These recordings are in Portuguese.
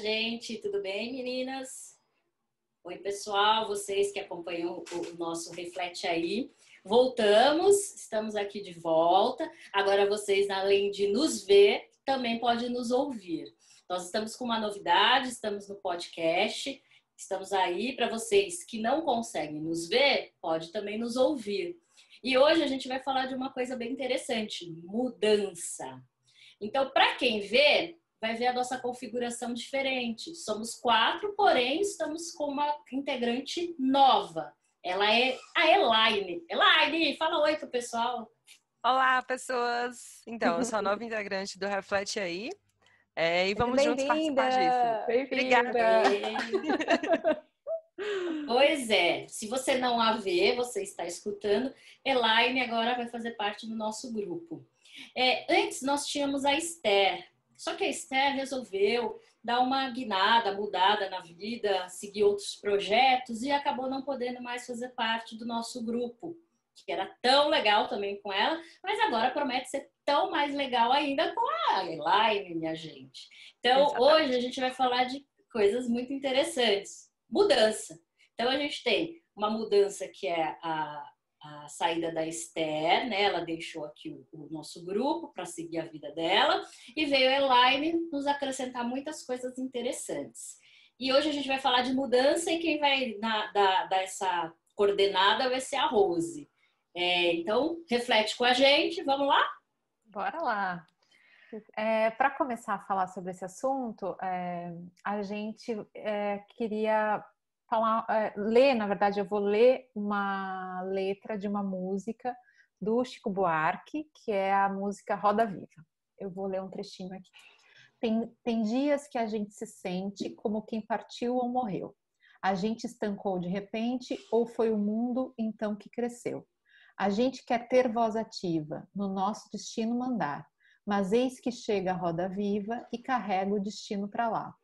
Gente, tudo bem, meninas? Oi, pessoal, vocês que acompanham o nosso Reflete aí. Voltamos, estamos aqui de volta. Agora vocês, além de nos ver, também podem nos ouvir. Nós estamos com uma novidade, estamos no podcast. Estamos aí para vocês que não conseguem nos ver, pode também nos ouvir. E hoje a gente vai falar de uma coisa bem interessante, mudança. Então, para quem vê, vai ver a nossa configuração diferente. Somos quatro, porém estamos com uma integrante nova. Ela é a Elaine. Elaine, fala oi pro pessoal. Olá, pessoas! Então, eu sou a nova integrante do Reflete Aí. É, e vamos juntos participar disso. Obrigada! Pois é, se você não a vê, você está escutando, Elaine agora vai fazer parte do nosso grupo. É, antes nós tínhamos a Esther, só que a Esther resolveu dar uma guinada, mudada na vida, seguir outros projetos e acabou não podendo mais fazer parte do nosso grupo, que era tão legal também com ela, mas agora promete ser tão mais legal ainda com a Elaine, minha gente. Então, Exatamente. hoje a gente vai falar de coisas muito interessantes. Mudança. Então, a gente tem uma mudança que é a, a saída da Esther, né? Ela deixou aqui o, o nosso grupo para seguir a vida dela e veio a Elaine nos acrescentar muitas coisas interessantes. E hoje a gente vai falar de mudança e quem vai na, dar, dar essa coordenada vai ser a Rose. É, então, reflete com a gente, vamos lá? Bora lá! É, Para começar a falar sobre esse assunto, é, a gente é, queria falar, é, ler, na verdade, eu vou ler uma letra de uma música do Chico Buarque, que é a música Roda Viva. Eu vou ler um trechinho aqui. Tem, tem dias que a gente se sente como quem partiu ou morreu. A gente estancou de repente ou foi o mundo então que cresceu. A gente quer ter voz ativa, no nosso destino mandar, mas eis que chega a roda viva e carrega o destino para lá.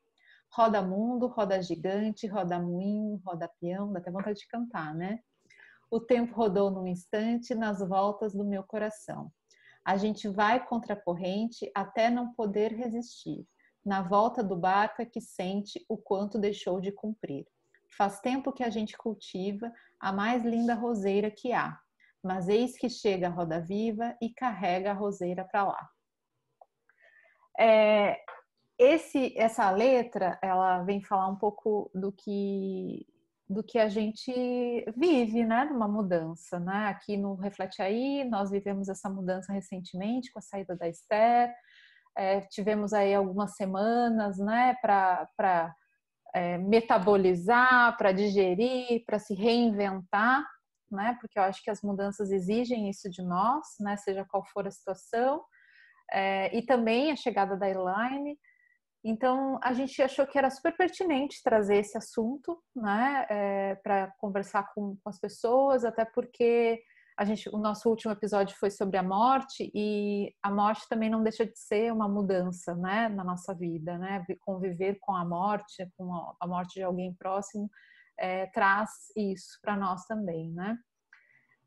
Roda mundo, roda gigante, roda moinho, roda peão, dá até vontade de cantar, né? O tempo rodou num instante nas voltas do meu coração. A gente vai contra a corrente até não poder resistir. Na volta do barco é que sente o quanto deixou de cumprir. Faz tempo que a gente cultiva a mais linda roseira que há, mas eis que chega a roda viva e carrega a roseira para lá. É, esse, essa letra, ela vem falar um pouco do que do que a gente vive, né, numa mudança, né? Aqui no Reflete Aí, nós vivemos essa mudança recentemente com a saída da Esther, é, tivemos aí algumas semanas, né, para é, metabolizar, para digerir, para se reinventar, né? Porque eu acho que as mudanças exigem isso de nós, né? Seja qual for a situação. É, e também a chegada da Elaine, então, a gente achou que era super pertinente trazer esse assunto, né, é, para conversar com, com, as pessoas, até porque a gente, o nosso último episódio foi sobre a morte e a morte também não deixa de ser uma mudança, né, na nossa vida, né, conviver com a morte, com a, morte de alguém próximo, é, traz isso para nós também, né.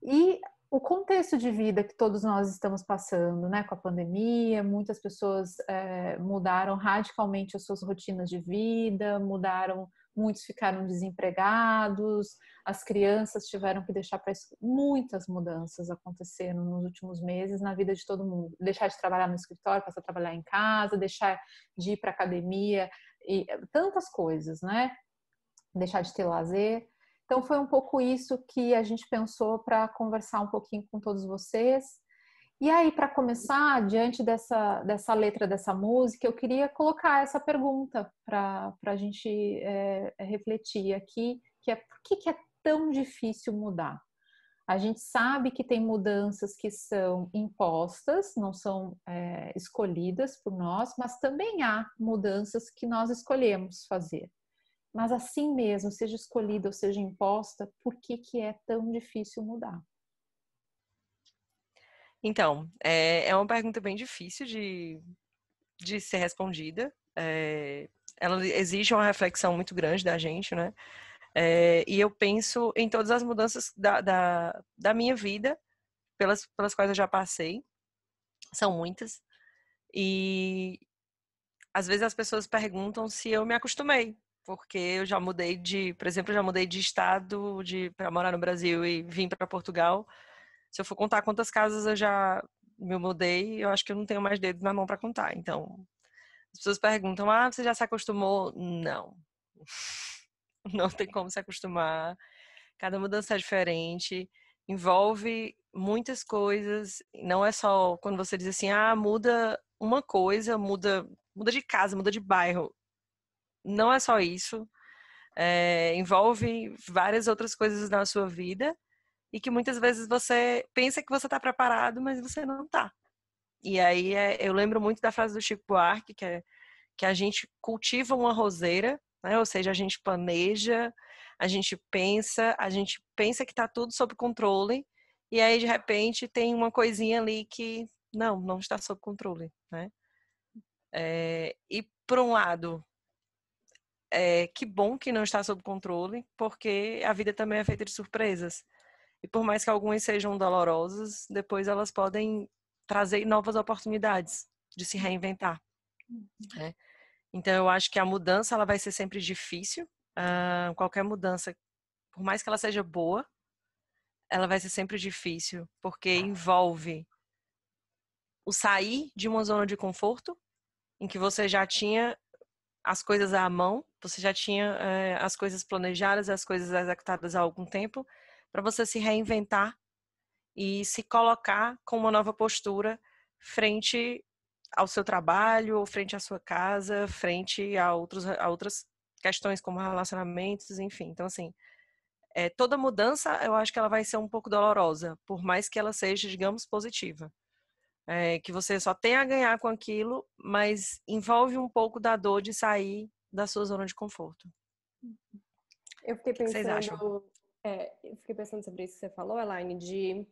E o contexto de vida que todos nós estamos passando, né, com a pandemia, muitas pessoas é, mudaram radicalmente as suas rotinas de vida, mudaram, muitos ficaram desempregados, as crianças tiveram que deixar para muitas mudanças aconteceram nos últimos meses na vida de todo mundo, deixar de trabalhar no escritório, passar a trabalhar em casa, deixar de ir para academia e tantas coisas, né? Deixar de ter lazer. Então foi um pouco isso que a gente pensou para conversar um pouquinho com todos vocês. E aí, para começar, diante dessa, dessa letra dessa música, eu queria colocar essa pergunta para a gente é, refletir aqui, que é por que, que é tão difícil mudar? A gente sabe que tem mudanças que são impostas, não são é, escolhidas por nós, mas também há mudanças que nós escolhemos fazer mas assim mesmo, seja escolhida ou seja imposta, por que, que é tão difícil mudar? Então, é, é uma pergunta bem difícil de, de ser respondida. É, ela exige uma reflexão muito grande da gente, né? É, e eu penso em todas as mudanças da, da, da minha vida, pelas, pelas quais eu já passei. São muitas. E às vezes as pessoas perguntam se eu me acostumei, porque eu já mudei de, por exemplo, eu já mudei de estado de para morar no Brasil e vim para Portugal. Se eu for contar quantas casas eu já me mudei, eu acho que eu não tenho mais dedos na mão para contar. Então, as pessoas perguntam: "Ah, você já se acostumou?" Não. Não tem como se acostumar. Cada mudança é diferente, envolve muitas coisas. Não é só quando você diz assim: "Ah, muda uma coisa, muda, muda de casa, muda de bairro." Não é só isso. É, envolve várias outras coisas na sua vida e que muitas vezes você pensa que você está preparado, mas você não está. E aí é, eu lembro muito da frase do Chico Buarque, que é que a gente cultiva uma roseira, né? ou seja, a gente planeja, a gente pensa, a gente pensa que está tudo sob controle, e aí de repente tem uma coisinha ali que não, não está sob controle, né? É, e por um lado, é, que bom que não está sob controle, porque a vida também é feita de surpresas. E por mais que algumas sejam dolorosas, depois elas podem trazer novas oportunidades de se reinventar. Né? Então eu acho que a mudança ela vai ser sempre difícil. Uh, qualquer mudança, por mais que ela seja boa, ela vai ser sempre difícil, porque envolve o sair de uma zona de conforto, em que você já tinha as coisas à mão, você já tinha é, as coisas planejadas, as coisas executadas há algum tempo, para você se reinventar e se colocar com uma nova postura frente ao seu trabalho, frente à sua casa, frente a, outros, a outras questões como relacionamentos, enfim. Então, assim, é, toda mudança eu acho que ela vai ser um pouco dolorosa, por mais que ela seja, digamos, positiva é, que você só tem a ganhar com aquilo, mas envolve um pouco da dor de sair da sua zona de conforto. Eu fiquei pensando, é, eu fiquei pensando sobre isso que você falou, Elaine, de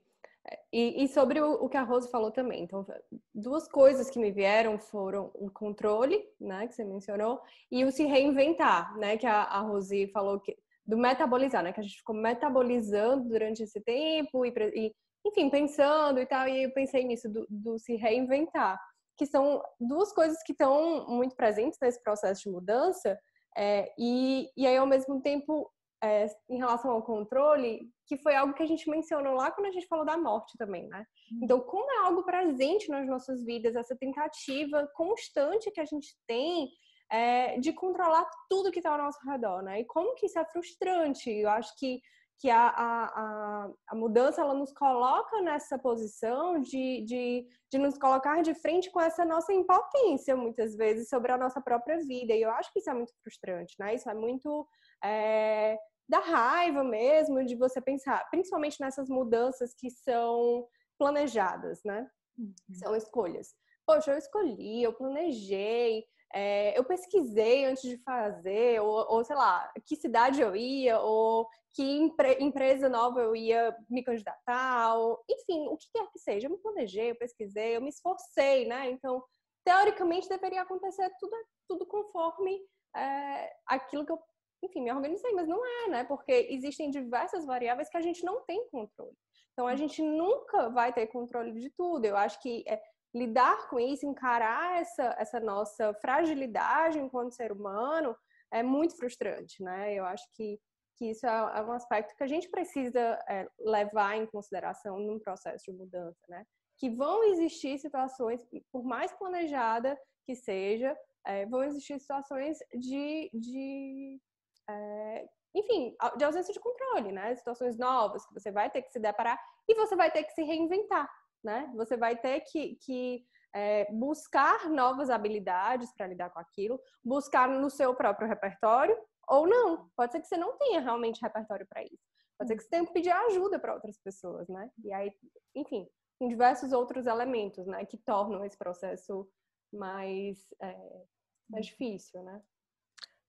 é, e, e sobre o, o, que a Rose falou também. Então, duas coisas que me vieram foram o controle, né, que você mencionou, e o se reinventar, né, que a, a Rose falou que do metabolizar, né, que a gente ficou metabolizando durante esse tempo e, e enfim, pensando e tal, e eu pensei nisso, do, do se reinventar, que são duas coisas que estão muito presentes nesse processo de mudança, é, e, e aí, ao mesmo tempo, é, em relação ao controle, que foi algo que a gente mencionou lá quando a gente falou da morte também, né? Uhum. Então, como é algo presente nas nossas vidas, essa tentativa constante que a gente tem é, de controlar tudo que está ao nosso redor, né? E como que isso é frustrante. Eu acho que que a, a, a, mudança ela nos coloca nessa posição de, de, de nos colocar de frente com essa nossa impotência, muitas vezes, sobre a nossa própria vida. E eu acho que isso é muito frustrante, né? Isso é muito é, da raiva mesmo, de você pensar, principalmente nessas mudanças que são planejadas, né? Uhum. São escolhas. Poxa, eu escolhi, eu planejei, é, eu pesquisei antes de fazer, ou, ou, sei lá, que cidade eu ia, ou que empre empresa nova eu ia me candidatar, ou, enfim, o que quer que seja. Eu me planejei, eu pesquisei, eu me esforcei, né? Então, teoricamente, deveria acontecer tudo, tudo conforme é, aquilo que eu, enfim, me organizei, mas não é, né? Porque existem diversas variáveis que a gente não tem controle. Então, a gente nunca vai ter controle de tudo. Eu acho que é, lidar com isso, encarar essa, essa nossa fragilidade enquanto ser humano é muito frustrante, né? Eu acho que, que isso é, é um aspecto que a gente precisa é, levar em consideração num processo de mudança, né? Que vão existir situações, por mais planejada que seja, é, vão existir situações de, de é, enfim, de ausência de controle, né? Situações novas que você vai ter que se deparar e você vai ter que se reinventar, né? Você vai ter que, que é, buscar novas habilidades para lidar com aquilo, buscar no seu próprio repertório ou não. Pode ser que você não tenha realmente repertório para isso. Pode ser que você tenha que pedir ajuda para outras pessoas, né? E aí, enfim, tem diversos outros elementos, né, que tornam esse processo mais, é, mais difícil, né?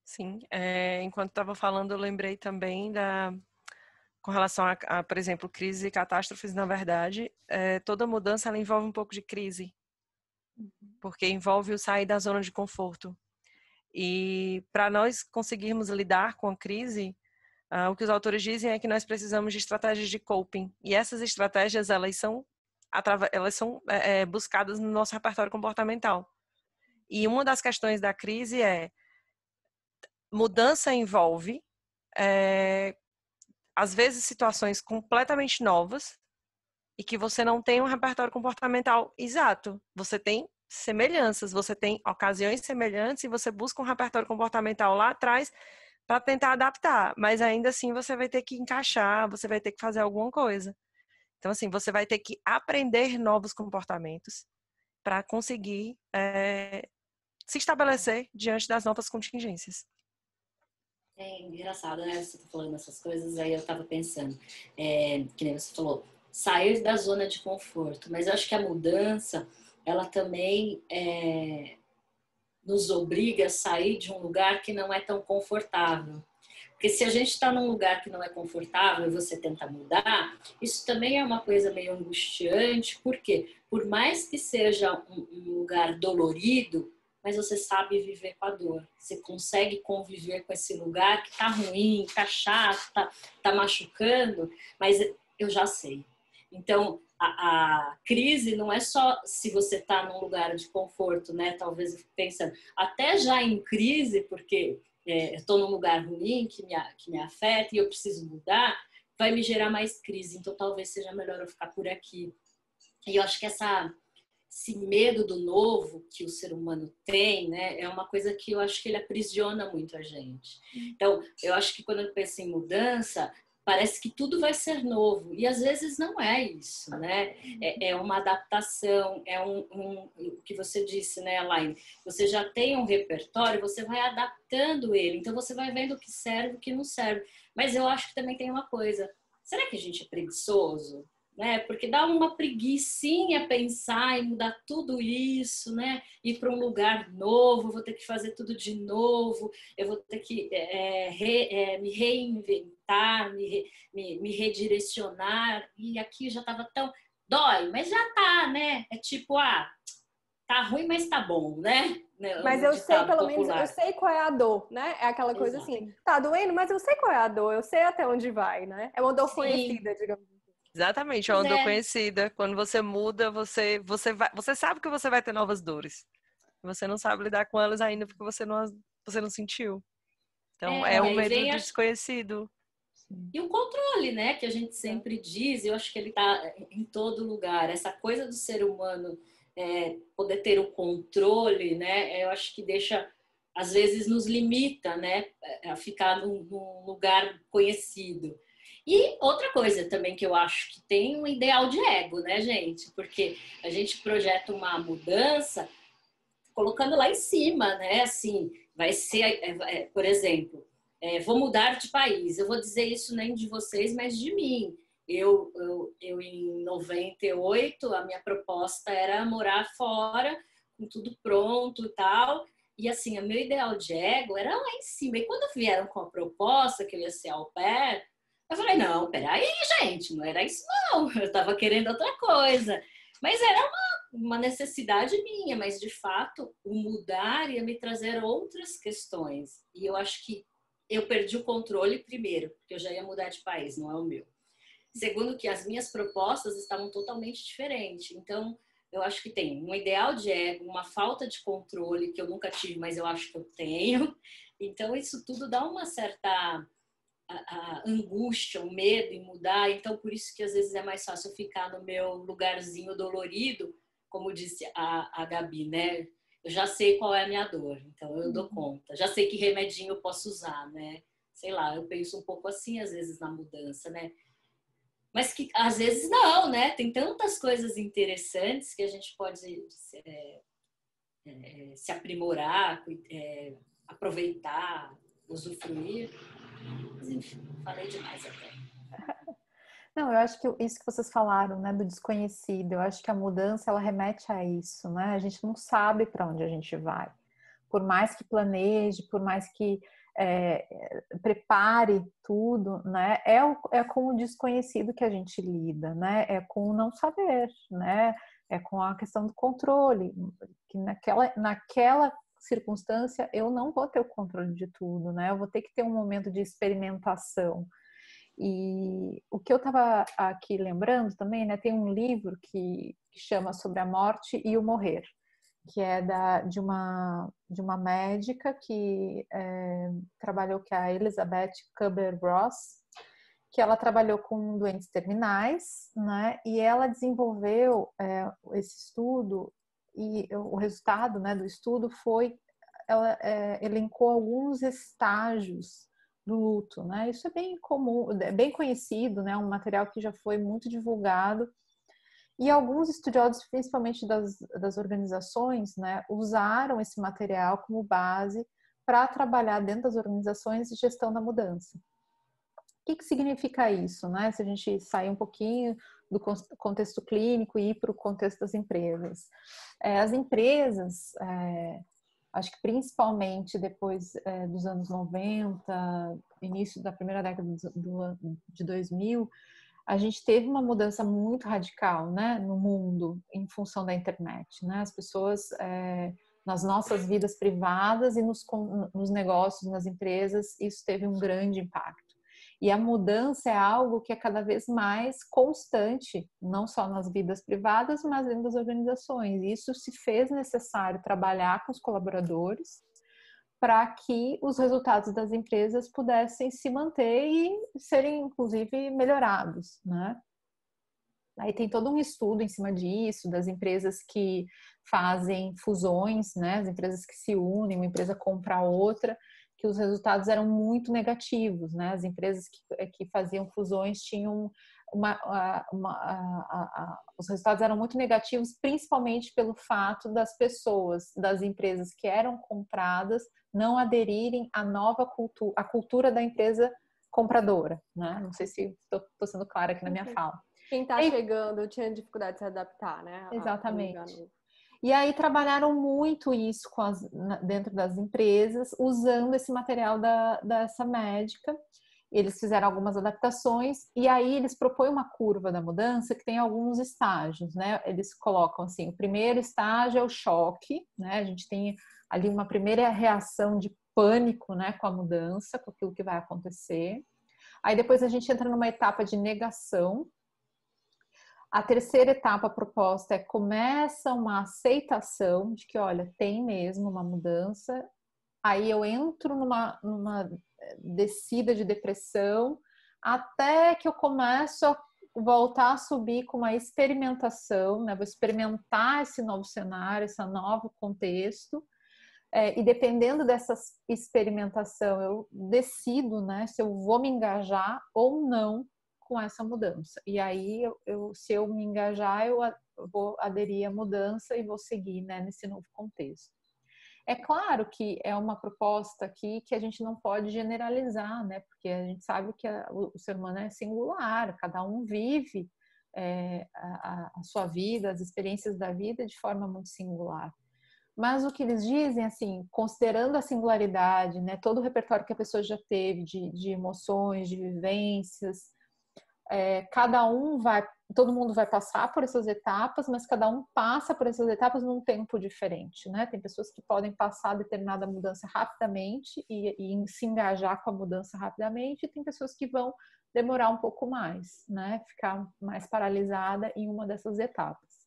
Sim, é, enquanto estava falando, eu lembrei também da, com relação a, a, por exemplo, crises e catástrofes, na verdade, é, toda mudança ela envolve um pouco de crise, uhum. porque envolve o sair da zona de conforto. E para nós conseguirmos lidar com a crise, uh, o que os autores dizem é que nós precisamos de estratégias de coping. E essas estratégias elas são elas são é, buscadas no nosso repertório comportamental. E uma das questões da crise é mudança envolve é, às vezes situações completamente novas e que você não tem um repertório comportamental exato. Você tem semelhanças, você tem ocasiões semelhantes e você busca um repertório comportamental lá atrás para tentar adaptar, mas ainda assim você vai ter que encaixar, você vai ter que fazer alguma coisa. Então, assim, você vai ter que aprender novos comportamentos para conseguir é, se estabelecer diante das novas contingências. É engraçado, né? Você tá falando essas coisas, aí eu tava pensando, é, que nem você falou, sair da zona de conforto. Mas eu acho que a mudança, ela também é, nos obriga a sair de um lugar que não é tão confortável. Porque se a gente está num lugar que não é confortável e você tenta mudar, isso também é uma coisa meio angustiante, porque por mais que seja um, um lugar dolorido, mas você sabe viver com a dor. Você consegue conviver com esse lugar que tá ruim, tá chato, tá, tá machucando, mas eu já sei. Então, a, a, crise não é só se você está num lugar de conforto, né? Talvez pensando, até já em crise, porque é, estou num lugar ruim que me, que me afeta e eu preciso mudar, vai me gerar mais crise. Então, talvez seja melhor eu ficar por aqui. E eu acho que essa esse medo do novo que o ser humano tem, né, é uma coisa que eu acho que ele aprisiona muito a gente. Então, eu acho que quando eu penso em mudança, parece que tudo vai ser novo e às vezes não é isso, né? É, é uma adaptação, é um, um, o que você disse, né, Elaine? Você já tem um repertório, você vai adaptando ele, então você vai vendo o que serve, o que não serve. Mas eu acho que também tem uma coisa. Será que a gente é preguiçoso? Né? Porque dá uma preguiçinha pensar em mudar tudo isso, né? Ir para um lugar novo, vou ter que fazer tudo de novo, eu vou ter que é, re, é, me reinventar, me, re, me, me, redirecionar. E aqui já estava tão dói, mas já tá, né? É tipo, ah, tá ruim, mas tá bom, né? né mas eu sei, pelo popular. menos, eu sei qual é a dor, né? É aquela coisa Exato. assim, tá doendo, mas eu sei qual é a dor, eu sei até onde vai, né? É uma dor Sim. conhecida, digamos Exatamente, é uma dor conhecida. Quando você muda, você, você, vai, você sabe que você vai ter novas dores. Você não sabe lidar com elas ainda porque você não, você não sentiu. Então, é, é um medo a... desconhecido. E o controle, né, que a gente sempre diz, eu acho que ele está em todo lugar. Essa coisa do ser humano é, poder ter o controle, né, eu acho que deixa, às vezes nos limita, né, a ficar num, num lugar conhecido. E outra coisa também que eu acho que tem um ideal de ego, né, gente? Porque a gente projeta uma mudança colocando lá em cima, né? Assim, vai ser, é, é, por exemplo, é, vou mudar de país. Eu vou dizer isso nem de vocês, mas de mim. Eu, eu, eu, em 98, a minha proposta era morar fora, com tudo pronto e tal. E assim, o meu ideal de ego era lá em cima. E quando vieram com a proposta que eu ia ser au pair, eu falei, não, peraí, gente, não era isso não. Eu estava querendo outra coisa. Mas era uma, uma necessidade minha, mas de fato o mudar ia me trazer outras questões. E eu acho que eu perdi o controle primeiro, porque eu já ia mudar de país, não é o meu. Segundo que as minhas propostas estavam totalmente diferentes. Então, eu acho que tem um ideal de ego, uma falta de controle que eu nunca tive, mas eu acho que eu tenho. Então, isso tudo dá uma certa a, angústia, o medo em mudar. Então, por isso que às vezes é mais fácil ficar no meu lugarzinho dolorido, como disse a, a Gabi, né? Eu já sei qual é a minha dor, então eu dou uhum. conta. Já sei que remedinho eu posso usar, né? Sei lá, eu penso um pouco assim às vezes na mudança, né? Mas que às vezes não, né? Tem tantas coisas interessantes que a gente pode é, é, se aprimorar, é, aproveitar, usufruir. Mas enfim, falei demais até. Não, eu acho que isso que vocês falaram, né, do desconhecido, eu acho que a mudança ela remete a isso, né? A gente não sabe para onde a gente vai. Por mais que planeje, por mais que é, prepare tudo, né? É, o, é com o desconhecido que a gente lida, né? É com o não saber, né? É com a questão do controle, que naquela, naquela circunstância, eu não vou ter o controle de tudo, né? Eu vou ter que ter um momento de experimentação. E o que eu estava aqui lembrando também, né? Tem um livro que, que chama sobre a morte e o morrer. que é da, de, uma, de uma médica que é, trabalhou, que é a Elizabeth Kubler-Ross, que ela trabalhou com doentes terminais, né? E ela desenvolveu é, esse estudo e o resultado, né, do estudo foi ela é, elencou alguns estágios do luto, né? Isso é bem comum, é bem conhecido, né? Um material que já foi muito divulgado e alguns estudiosos, principalmente das, das organizações, né, usaram esse material como base para trabalhar dentro das organizações de gestão da mudança. O que, que significa isso, né? Se a gente sair um pouquinho do contexto clínico e para o contexto das empresas. É, as empresas, é, acho que principalmente depois é, dos anos 90, início da primeira década de 2000, a gente teve uma mudança muito radical né, no mundo em função da internet. Né? As pessoas, é, nas nossas vidas privadas e nos, nos negócios, nas empresas, isso teve um grande impacto. E a mudança é algo que é cada vez mais constante, não só nas vidas privadas, mas dentro das organizações. E isso se fez necessário trabalhar com os colaboradores para que os resultados das empresas pudessem se manter e serem, inclusive, melhorados, né? Aí tem todo um estudo em cima disso, das empresas que fazem fusões, né? As empresas que se unem, uma empresa compra outra, que os resultados eram muito negativos, né? As empresas que, que faziam fusões tinham uma, uma, uma os resultados eram muito negativos, principalmente pelo fato das pessoas, das empresas que eram compradas, não aderirem à nova cultura, à cultura da empresa compradora, né? Não sei se estou sendo clara aqui na minha fala. Quem está chegando tinha dificuldade de se adaptar, né? Exatamente. E aí trabalharam muito isso as, dentro das empresas, usando esse material da, dessa médica. Eles fizeram algumas adaptações e aí eles propõem uma curva da mudança que tem alguns estágios, né? Eles colocam assim, o primeiro estágio é o choque, né? A gente tem ali uma primeira reação de pânico, né, com a mudança, com aquilo que vai acontecer. Aí depois a gente entra numa etapa de negação. A terceira etapa proposta é começa uma aceitação de que, olha, tem mesmo uma mudança. Aí eu entro numa, numa descida de depressão até que eu começo a voltar a subir com uma experimentação, né? Vou experimentar esse novo cenário, esse novo contexto é, e dependendo dessa experimentação, eu decido né, se eu vou me engajar ou não com essa mudança. E aí, eu, eu se eu me engajar, eu, vou aderir à mudança e vou seguir né, nesse novo contexto. É claro que é uma proposta aqui que a gente não pode generalizar, né? Porque a gente sabe que a, o ser humano é singular, cada um vive é, a, a, sua vida, as experiências da vida de forma muito singular. Mas o que eles dizem, assim, considerando a singularidade, né, todo o repertório que a pessoa já teve de, de emoções, de vivências, é, cada um vai, todo mundo vai passar por essas etapas, mas cada um passa por essas etapas num tempo diferente, né? Tem pessoas que podem passar determinada mudança rapidamente e, e se engajar com a mudança rapidamente, e tem pessoas que vão demorar um pouco mais, né? Ficar mais paralisada em uma dessas etapas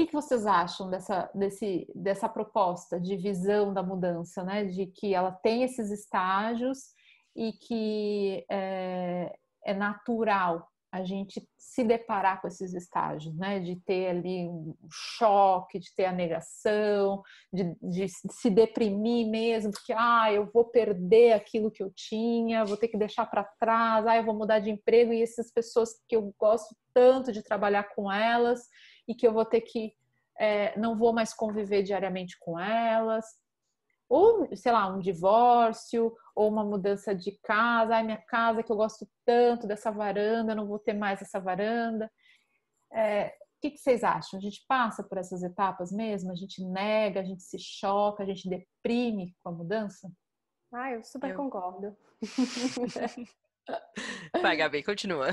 que, que vocês acham dessa, desse, dessa proposta de visão da mudança, né? De que ela tem esses estágios e que é, é natural a gente se deparar com esses estágios, né? De ter ali um choque, de ter a negação, de, de, se deprimir mesmo, porque ah, eu vou perder aquilo que eu tinha, vou ter que deixar para trás, ah, eu vou mudar de emprego e essas pessoas que eu gosto tanto de trabalhar com elas e que eu vou ter que é, não vou mais conviver diariamente com elas, ou sei lá, um divórcio, ou uma mudança de casa, ai minha casa que eu gosto tanto dessa varanda, não vou ter mais essa varanda. É, o que, que, vocês acham? A gente passa por essas etapas mesmo? A gente nega, a gente se choca, a gente deprime com a mudança? Ah, eu super eu... concordo. Vai, Gabi, continua.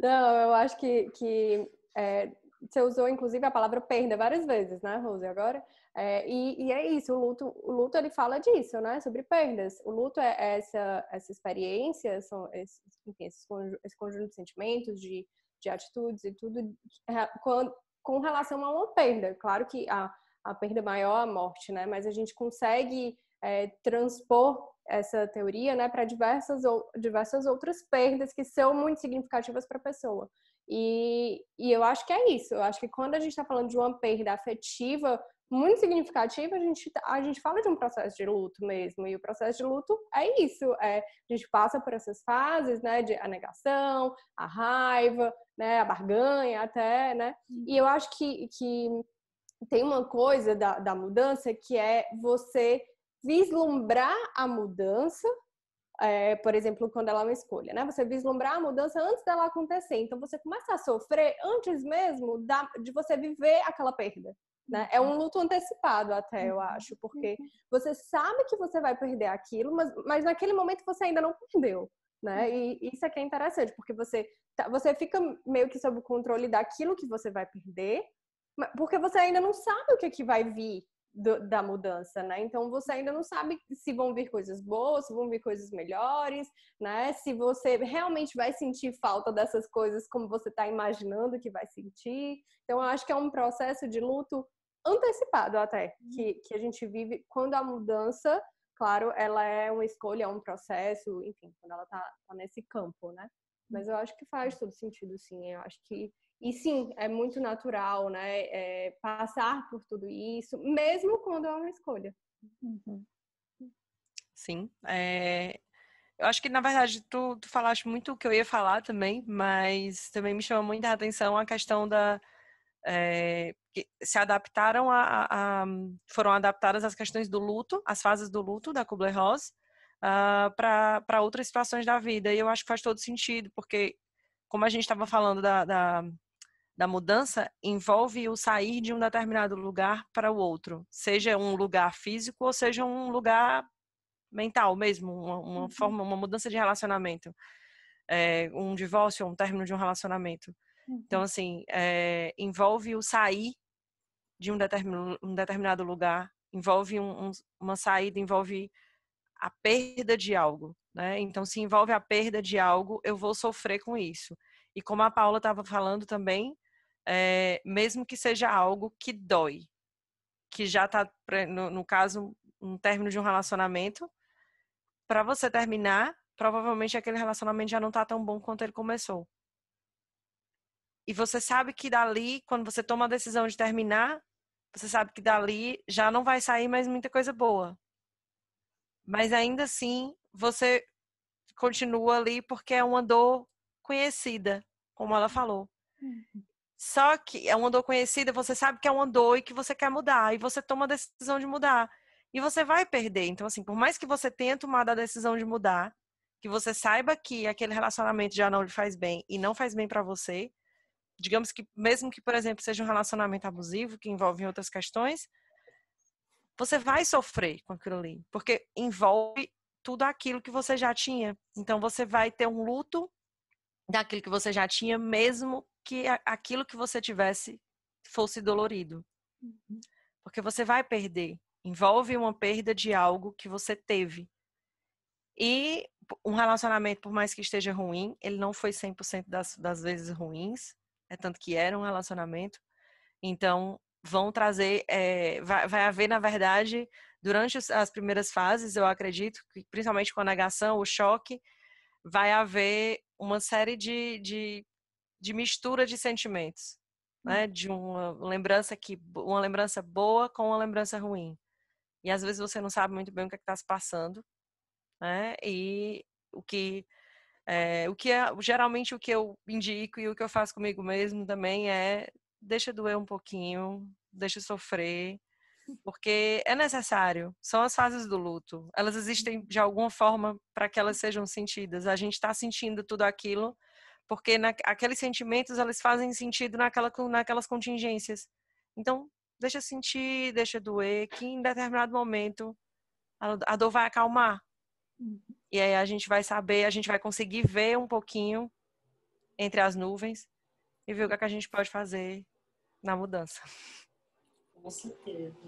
Não, eu acho que, que é, você usou, inclusive, a palavra perda várias vezes, né, Rose, agora? É, e, e, é isso, o luto, o luto ele fala disso, né, sobre perdas. O luto é essa, essa experiência, são esses, enfim, esses, esse conjunto de sentimentos, de, de atitudes e tudo, com, com relação a uma perda. Claro que a, a perda maior a morte, né? Mas a gente consegue é, transpor essa teoria, né, para diversas diversas outras perdas que são muito significativas para a pessoa. E, e eu acho que é isso. Eu acho que quando a gente está falando de uma perda afetiva muito significativa, a gente, a gente fala de um processo de luto mesmo. E o processo de luto é isso. É, a gente passa por essas fases, né? De a negação, a raiva, né? A barganha até, né? E eu acho que, que tem uma coisa da, da mudança que é você vislumbrar a mudança é, por exemplo, quando ela é uma escolha, né? Você vislumbrar a mudança antes dela acontecer. Então, você começa a sofrer antes mesmo da, de você viver aquela perda. Né? É um luto antecipado até, eu acho, porque você sabe que você vai perder aquilo, mas, mas naquele momento você ainda não perdeu, né? E isso aqui é interessante, porque você, tá, você fica meio que sob o controle daquilo que você vai perder, porque você ainda não sabe o que, é que vai vir do, da mudança, né? Então você ainda não sabe se vão vir coisas boas, se vão vir coisas melhores, né? Se você realmente vai sentir falta dessas coisas como você está imaginando que vai sentir. Então eu acho que é um processo de luto antecipado até, uhum. que, que a gente vive quando a mudança, claro, ela é uma escolha, é um processo, enfim, quando ela tá, tá nesse campo, né? Mas eu acho que faz todo sentido, sim. Eu acho que e sim, é muito natural, né? É, passar por tudo isso, mesmo quando é uma escolha. Uhum. Sim. É... Eu acho que, na verdade, tu, tu falaste muito o que eu ia falar também, mas também me chamou muita atenção a questão da, é, que se adaptaram a, a, foram adaptadas as questões do luto, as fases do luto da Kubler-Ross uh, ah, para outras situações da vida. E eu acho que faz todo sentido, porque como a gente estava falando da, da, da, mudança, envolve o sair de um determinado lugar para o outro, seja um lugar físico ou seja um lugar mental mesmo, uma, uma uhum. forma, uma mudança de relacionamento, é, um divórcio, um término de um relacionamento. Então, uhum. assim, é, envolve o sair de um determinado, um determinado lugar, envolve um, um, uma saída, envolve a perda de algo, né? Então, se envolve a perda de algo, eu vou sofrer com isso. E como a Paula estava falando também, é, mesmo que seja algo que dói, que já está, no, no caso, um término de um relacionamento, para você terminar, provavelmente aquele relacionamento já não está tão bom quanto ele começou. E você sabe que dali, quando você toma a decisão de terminar, você sabe que dali já não vai sair mais muita coisa boa. Mas ainda assim, você continua ali porque é uma dor conhecida, como ela falou. Só que é uma dor conhecida, você sabe que é uma dor e que você quer mudar, e você toma a decisão de mudar. E você vai perder. Então, assim, por mais que você tenha tomado a decisão de mudar, que você saiba que aquele relacionamento já não lhe faz bem e não faz bem para você, digamos que mesmo que, por exemplo, seja um relacionamento abusivo que envolve outras questões, você vai sofrer com aquilo ali, porque envolve tudo aquilo que você já tinha. Então você vai ter um luto daquilo que você já tinha, mesmo que aquilo que você tivesse fosse dolorido. Uhum. Porque você vai perder. Envolve uma perda de algo que você teve. E um relacionamento, por mais que esteja ruim, ele não foi 100% das, das vezes ruins é tanto que era um relacionamento. Então, vão trazer, é, vai, vai haver, na verdade, durante as primeiras fases, eu acredito, que principalmente com a negação, o choque, vai haver uma série de, de, de mistura de sentimentos, né? Hum. De uma lembrança que uma lembrança boa com uma lembrança ruim. E às vezes você não sabe muito bem o que é está se passando, né? E o que é, o que é geralmente o que eu indico e o que eu faço comigo mesmo também é deixa doer um pouquinho, deixa sofrer, porque é necessário. São as fases do luto. Elas existem de alguma forma para que elas sejam sentidas. A gente está sentindo tudo aquilo porque na, aqueles sentimentos eles fazem sentido naquela, naquelas contingências. Então deixa sentir, deixa doer, que em determinado momento a, a dor vai acalmar. E aí a gente vai saber, a gente vai conseguir ver um pouquinho entre as nuvens e ver o que, é que a gente pode fazer na mudança. Com certeza.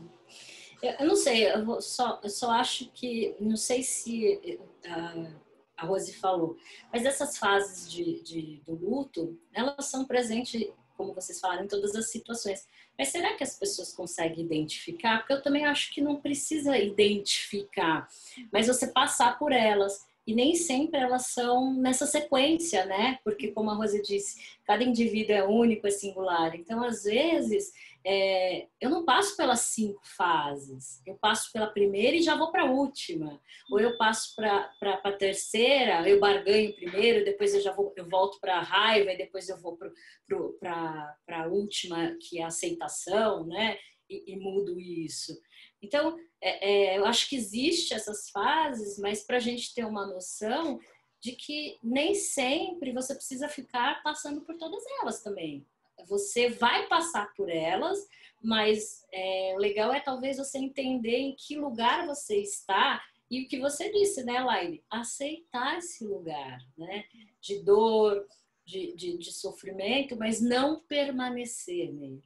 Eu, não sei, eu só, eu só acho que, não sei se a, a Rose falou, mas essas fases de, de, do luto, elas são presentes, como vocês falaram, em todas as situações. Mas será que as pessoas conseguem identificar? Porque eu também acho que não precisa identificar, mas você passar por elas e nem sempre elas são nessa sequência, né? Porque, como a Rosa disse, cada indivíduo é único, é singular. Então, às vezes, é, eu não passo pelas cinco fases, eu passo pela primeira e já vou para a última. Ou eu passo para a terceira, eu barganho primeiro, depois eu já vou, eu volto para a raiva, e depois eu vou para a última, que é a aceitação, né? E, e mudo isso. Então, é, é, eu acho que existe essas fases, mas para a gente ter uma noção de que nem sempre você precisa ficar passando por todas elas também. Você vai passar por elas, mas é, legal é talvez você entender em que lugar você está e o que você disse, né, Laine? Aceitar esse lugar, né? De dor, de, de, de sofrimento, mas não permanecer nele.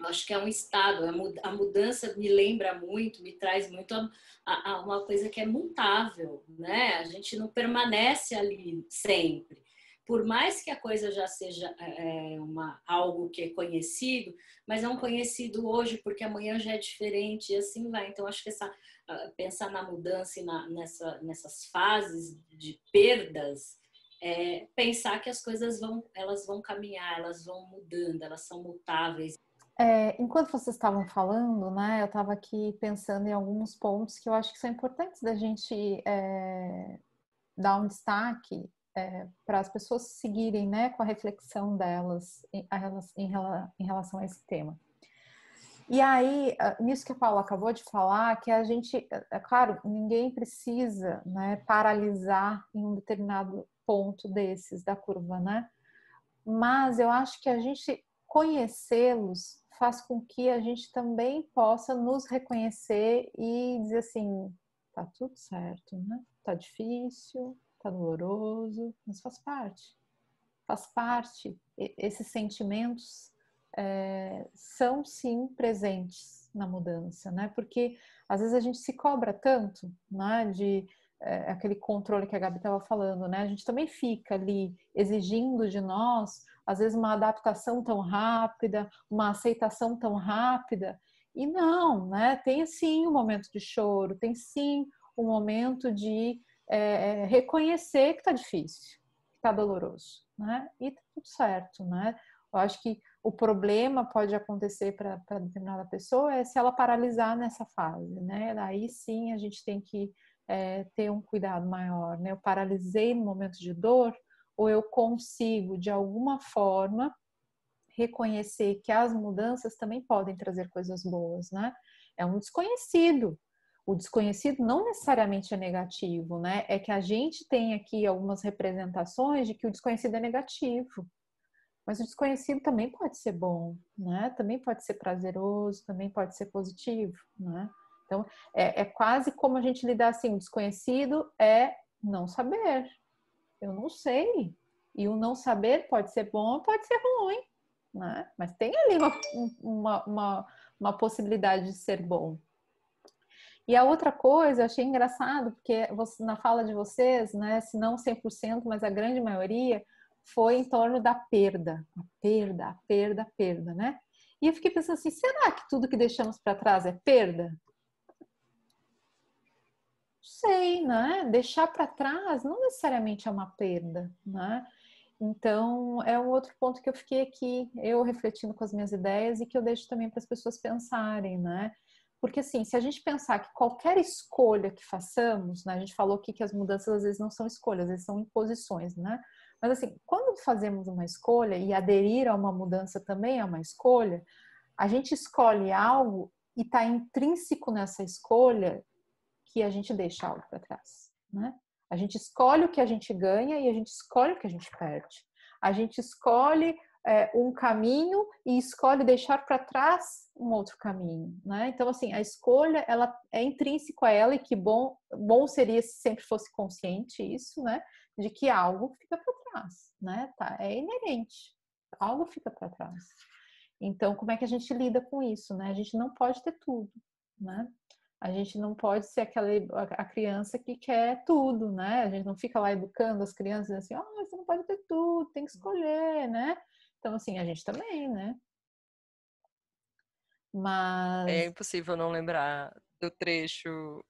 Eu acho que é um estado, a mudança me lembra muito, me traz muito a, a, uma coisa que é mutável, né? A gente não permanece ali sempre. Por mais que a coisa já seja é, é, uma, algo que é conhecido, mas é um conhecido hoje porque amanhã já é diferente e assim vai. Então, acho que essa, pensar na mudança e na, nessa, nessas fases de perdas, é, pensar que as coisas vão, elas vão caminhar, elas vão mudando, elas são mutáveis. É, enquanto vocês estavam falando, né, eu estava aqui pensando em alguns pontos que eu acho que são importantes da gente é, dar um destaque é, para as pessoas seguirem, né, com a reflexão delas em, em, relação a esse tema. E aí, nisso que a Paula acabou de falar, que a gente, é claro, ninguém precisa né, paralisar em um determinado ponto desses da curva, né? Mas eu acho que a gente conhecê-los faz com que a gente também possa nos reconhecer e dizer assim, tá tudo certo, né? Tá difícil, tá doloroso, mas faz parte. Faz parte. Esses sentimentos é, são sim presentes na mudança, né? Porque às vezes a gente se cobra tanto, né? De é, aquele controle que a Gabi estava falando, né? A gente também fica ali exigindo de nós às vezes uma adaptação tão rápida, uma aceitação tão rápida. E não, né? Tem sim um momento de choro, tem sim um momento de é, reconhecer que está difícil, que está doloroso, né? E tá tudo certo, né? Eu acho que o problema pode acontecer para determinada pessoa é se ela paralisar nessa fase, né? Aí sim a gente tem que é, ter um cuidado maior, né? Eu paralisei no momento de dor, ou eu consigo, de alguma forma, reconhecer que as mudanças também podem trazer coisas boas, né? É um desconhecido. O desconhecido não necessariamente é negativo, né? É que a gente tem aqui algumas representações de que o desconhecido é negativo. Mas o desconhecido também pode ser bom, né? Também pode ser prazeroso, também pode ser positivo, né? Então, é, é quase como a gente lidar assim, o desconhecido é não saber, eu não sei. E o não saber pode ser bom ou pode ser ruim, né? Mas tem ali uma, uma, uma, uma possibilidade de ser bom. E a outra coisa, eu achei engraçado, porque na fala de vocês, né, se não 100%, mas a grande maioria, foi em torno da perda. A perda, a perda, a perda, né? E eu fiquei pensando assim, será que tudo que deixamos para trás é perda? Sei, né? Deixar para trás não necessariamente é uma perda, né? Então, é um outro ponto que eu fiquei aqui, eu refletindo com as minhas ideias e que eu deixo também para as pessoas pensarem, né? Porque, assim, se a gente pensar que qualquer escolha que façamos, né? A gente falou aqui que as mudanças às vezes não são escolhas, às vezes são imposições, né? Mas, assim, quando fazemos uma escolha e aderir a uma mudança também é uma escolha, a gente escolhe algo e está intrínseco nessa escolha que a gente deixa algo para trás, né? A gente escolhe o que a gente ganha e a gente escolhe o que a gente perde. A gente escolhe é, um caminho e escolhe deixar para trás um outro caminho, né? Então, assim, a escolha, ela é intrínseco a ela e que bom, bom seria se sempre fosse consciente isso, né? De que algo fica para trás, né? Tá, é inerente, algo fica para trás. Então, como é que a gente lida com isso, né? A gente não pode ter tudo, né? A gente não pode ser aquela a criança que quer tudo, né? A gente não fica lá educando as crianças assim, ah, oh, você não pode ter tudo, tem que escolher, né? Então, assim, a gente também, né? Mas. É impossível não lembrar do trecho.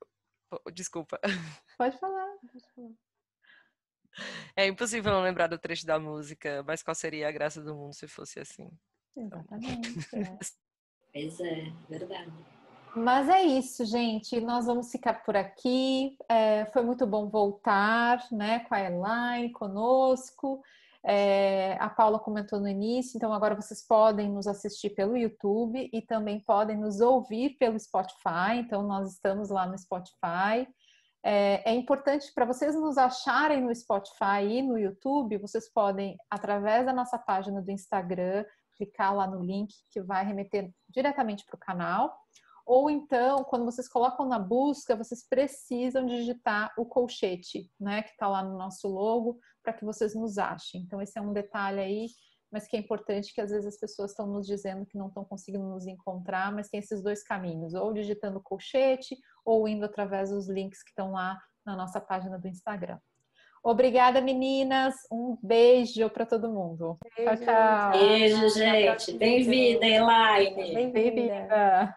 Desculpa. Pode falar, pode falar. É impossível não lembrar do trecho da música, mas qual seria a graça do mundo se fosse assim? Exatamente. É. Pois é, verdade. Mas é isso, gente. Nós vamos ficar por aqui. É, foi muito bom voltar, né, com a Elaine conosco. É, a Paula comentou no início, então agora vocês podem nos assistir pelo YouTube e também podem nos ouvir pelo Spotify. Então, nós estamos lá no Spotify. É, é importante para vocês nos acharem no Spotify e no YouTube, vocês podem, através da nossa página do Instagram, clicar lá no link que vai remeter diretamente para o canal. Ou então, quando vocês colocam na busca, vocês precisam digitar o colchete, né, que está lá no nosso logo, para que vocês nos achem. Então, esse é um detalhe aí, mas que é importante que às vezes as pessoas estão nos dizendo que não estão conseguindo nos encontrar, mas tem esses dois caminhos, ou digitando colchete, ou indo através dos links que estão lá na nossa página do Instagram. Obrigada, meninas. Um beijo para todo mundo. Beijo, tchau, tchau. Beijo, gente. Bem-vinda, Elaine. Bem-vinda.